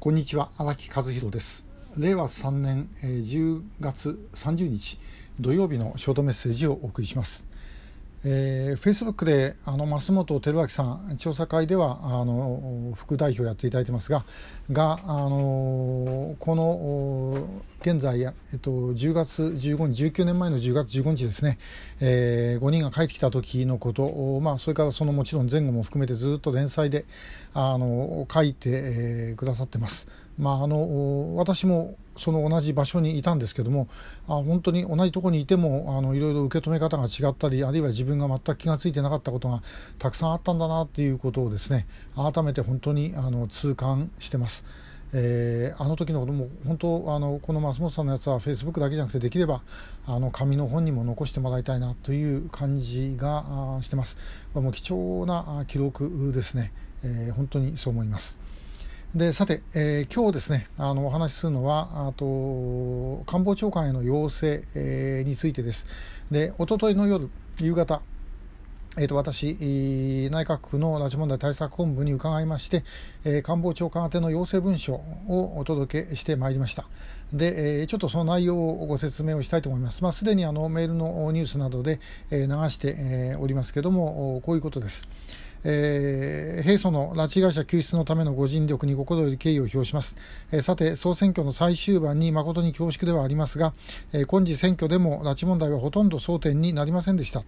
こんにちは荒木和弘です。令和3年10月30日土曜日のショートメッセージをお送りします。えー、フェイスブックであの増本照明さん調査会ではあの副代表をやっていただいてますががあのこの現在、えっと、10月15日19年前の10月15日ですね、えー、5人が帰ってきた時のこと、まあ、それからそのもちろん前後も含めてずっと連載であの書いて、えー、くださってます。まあ、あの私もその同じ場所にいたんですけどもあ本当に同じところにいてもあのいろいろ受け止め方が違ったりあるいは自分が全く気が付いてなかったことがたくさんあったんだなっていうことをですね改めて本当にあの痛感してます。えー、あの時のことも本当あのこの松本さんのやつはフェイスブックだけじゃなくてできればあの紙の本にも残してもらいたいなという感じがしてます。もう貴重な記録ですね、えー、本当にそう思います。でさて、えー、今日ですねあのお話しするのはあと官房長官への要請、えー、についてですで一昨日の夜夕方えー、と私、内閣府の拉致問題対策本部に伺いまして、えー、官房長官宛ての要請文書をお届けしてまいりました。で、えー、ちょっとその内容をご説明をしたいと思います。まあ、すでにあのメールのニュースなどで、えー、流して、え、おりますけども、こういうことです。えー、平素の拉致被害者救出のためのご尽力に心より敬意を表します。えー、さて、総選挙の最終盤に誠に恐縮ではありますが、えー、今次選挙でも拉致問題はほとんど争点になりませんでした。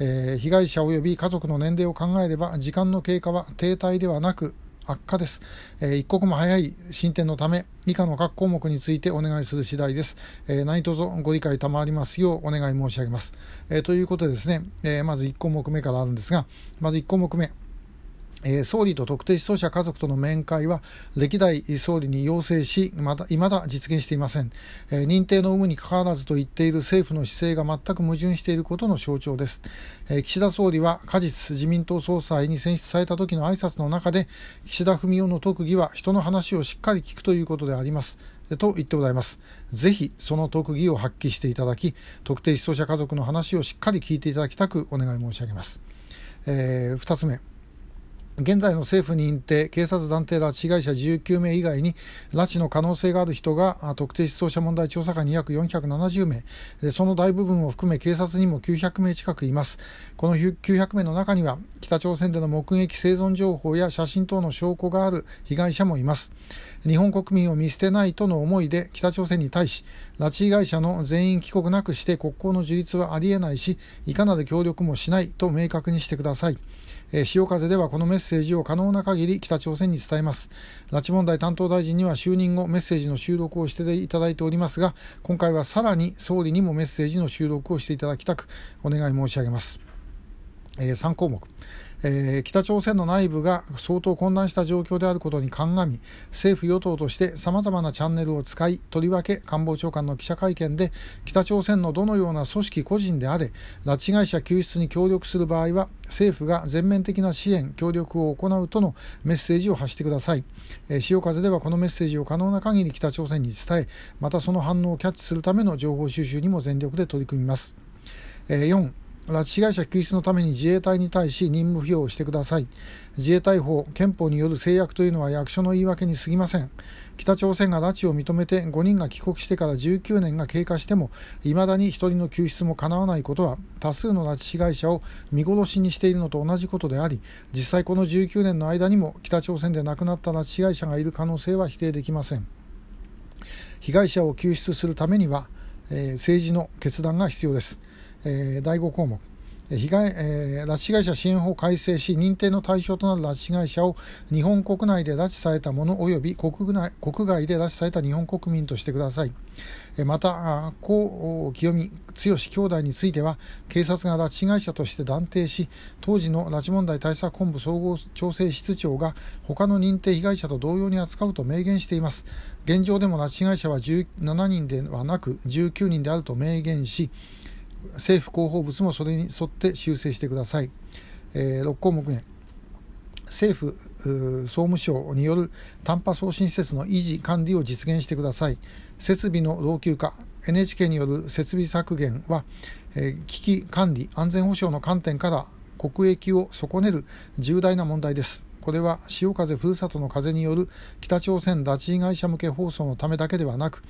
え、被害者及び家族の年齢を考えれば、時間の経過は停滞ではなく、悪化です、えー、一刻も早い進展のため以下の各項目についてお願いする次第です、えー、何卒ご理解賜りますようお願い申し上げます、えー、ということでですね、えー、まず1項目目からあるんですがまず1項目目。え、総理と特定失踪者家族との面会は歴代総理に要請し、まだ未だ実現していません、え、認定の有無にかかわらずと言っている政府の姿勢が全く矛盾していることの象徴です。え、岸田総理は果実自民党総裁に選出された時の挨拶の中で、岸田文雄の特技は人の話をしっかり聞くということであります。と言ってございます。ぜひその特技を発揮していただき、特定失踪者家族の話をしっかり聞いていただきたくお願い申し上げます。えー、2つ目。現在の政府認定警察団体拉致被害者19名以外に拉致の可能性がある人が特定失踪者問題調査官に約470名。でその大部分を含め警察にも900名近くいます。この900名の中には北朝鮮での目撃生存情報や写真等の証拠がある被害者もいます。日本国民を見捨てないとの思いで北朝鮮に対し拉致被害者の全員帰国なくして国交の樹立はありえないしいかなる協力もしないと明確にしてください。え、潮風ではこのメッセージを可能な限り北朝鮮に伝えます。拉致問題担当大臣には就任後メッセージの収録をしていただいておりますが、今回はさらに総理にもメッセージの収録をしていただきたくお願い申し上げます。えー、3項目。えー、北朝鮮の内部が相当混乱した状況であることに鑑み政府与党としてさまざまなチャンネルを使いとりわけ官房長官の記者会見で北朝鮮のどのような組織個人であれ拉致被害者救出に協力する場合は政府が全面的な支援協力を行うとのメッセージを発してください、えー、潮風ではこのメッセージを可能な限り北朝鮮に伝えまたその反応をキャッチするための情報収集にも全力で取り組みます、4拉致被害者救出のために自衛隊に対し任務付与をしてください。自衛隊法、憲法による制約というのは役所の言い訳に過ぎません。北朝鮮が拉致を認めて5人が帰国してから19年が経過しても、未だに1人の救出も叶わないことは、多数の拉致被害者を見殺しにしているのと同じことであり、実際この19年の間にも北朝鮮で亡くなった拉致被害者がいる可能性は否定できません。被害者を救出するためには、えー、政治の決断が必要です。えー、第5項目被害、えー、拉致被害者支援法改正し、認定の対象となる拉致被害者を日本国内で拉致された者及び国内国外で拉致された日本国民としてください。また、江清美、剛兄弟については、警察が拉致被害者として断定し、当時の拉致問題対策本部総合調整室長が他の認定被害者と同様に扱うと明言しています。現状でも拉致被害者は17人ではなく19人であると明言し、政府広報物もそれに沿って修正してください。えー、6項目目。政府総務省による短波送信施設の維持管理を実現してください。設備の老朽化。NHK による設備削減は、えー、危機管理安全保障の観点から国益を損ねる重大な問題です。これは潮風ふるさとの風による北朝鮮拉致被害者向け放送のためだけではなく、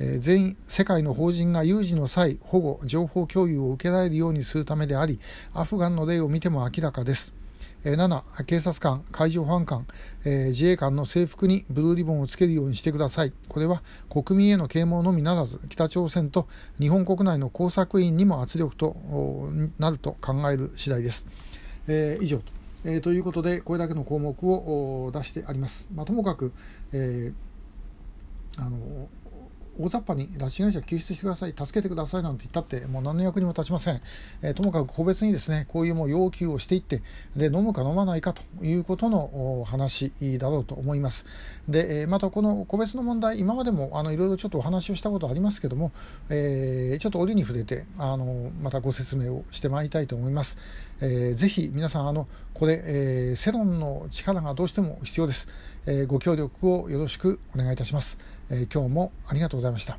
えー、全世界の法人が有事の際保護情報共有を受けられるようにするためでありアフガンの例を見ても明らかです7警察官、海上保安官、えー、自衛官の制服にブルーリボンをつけるようにしてください。これは国民への啓蒙のみならず、北朝鮮と日本国内の工作員にも圧力となると考える次第です。えー、以上と,、え、ということで、これだけの項目を出してあります。まあ、ともかく、えー、あの大雑把に拉致被害者救出してください、助けてくださいなんて言ったって、もう何の役にも立ちません。えー、ともかく個別にですね、こういうもう要求をしていって、で、飲むか飲まないかということの話だろうと思います。で、またこの個別の問題、今までもあのいろいろちょっとお話をしたことありますけども、えー、ちょっと折に触れて、あの、またご説明をしてまいりたいと思います。えー、ぜひ皆さん、あの、これ、えー、世論の力がどうしても必要です。えー、ご協力をよろしくお願いいたします。え、今日もありがとうございました。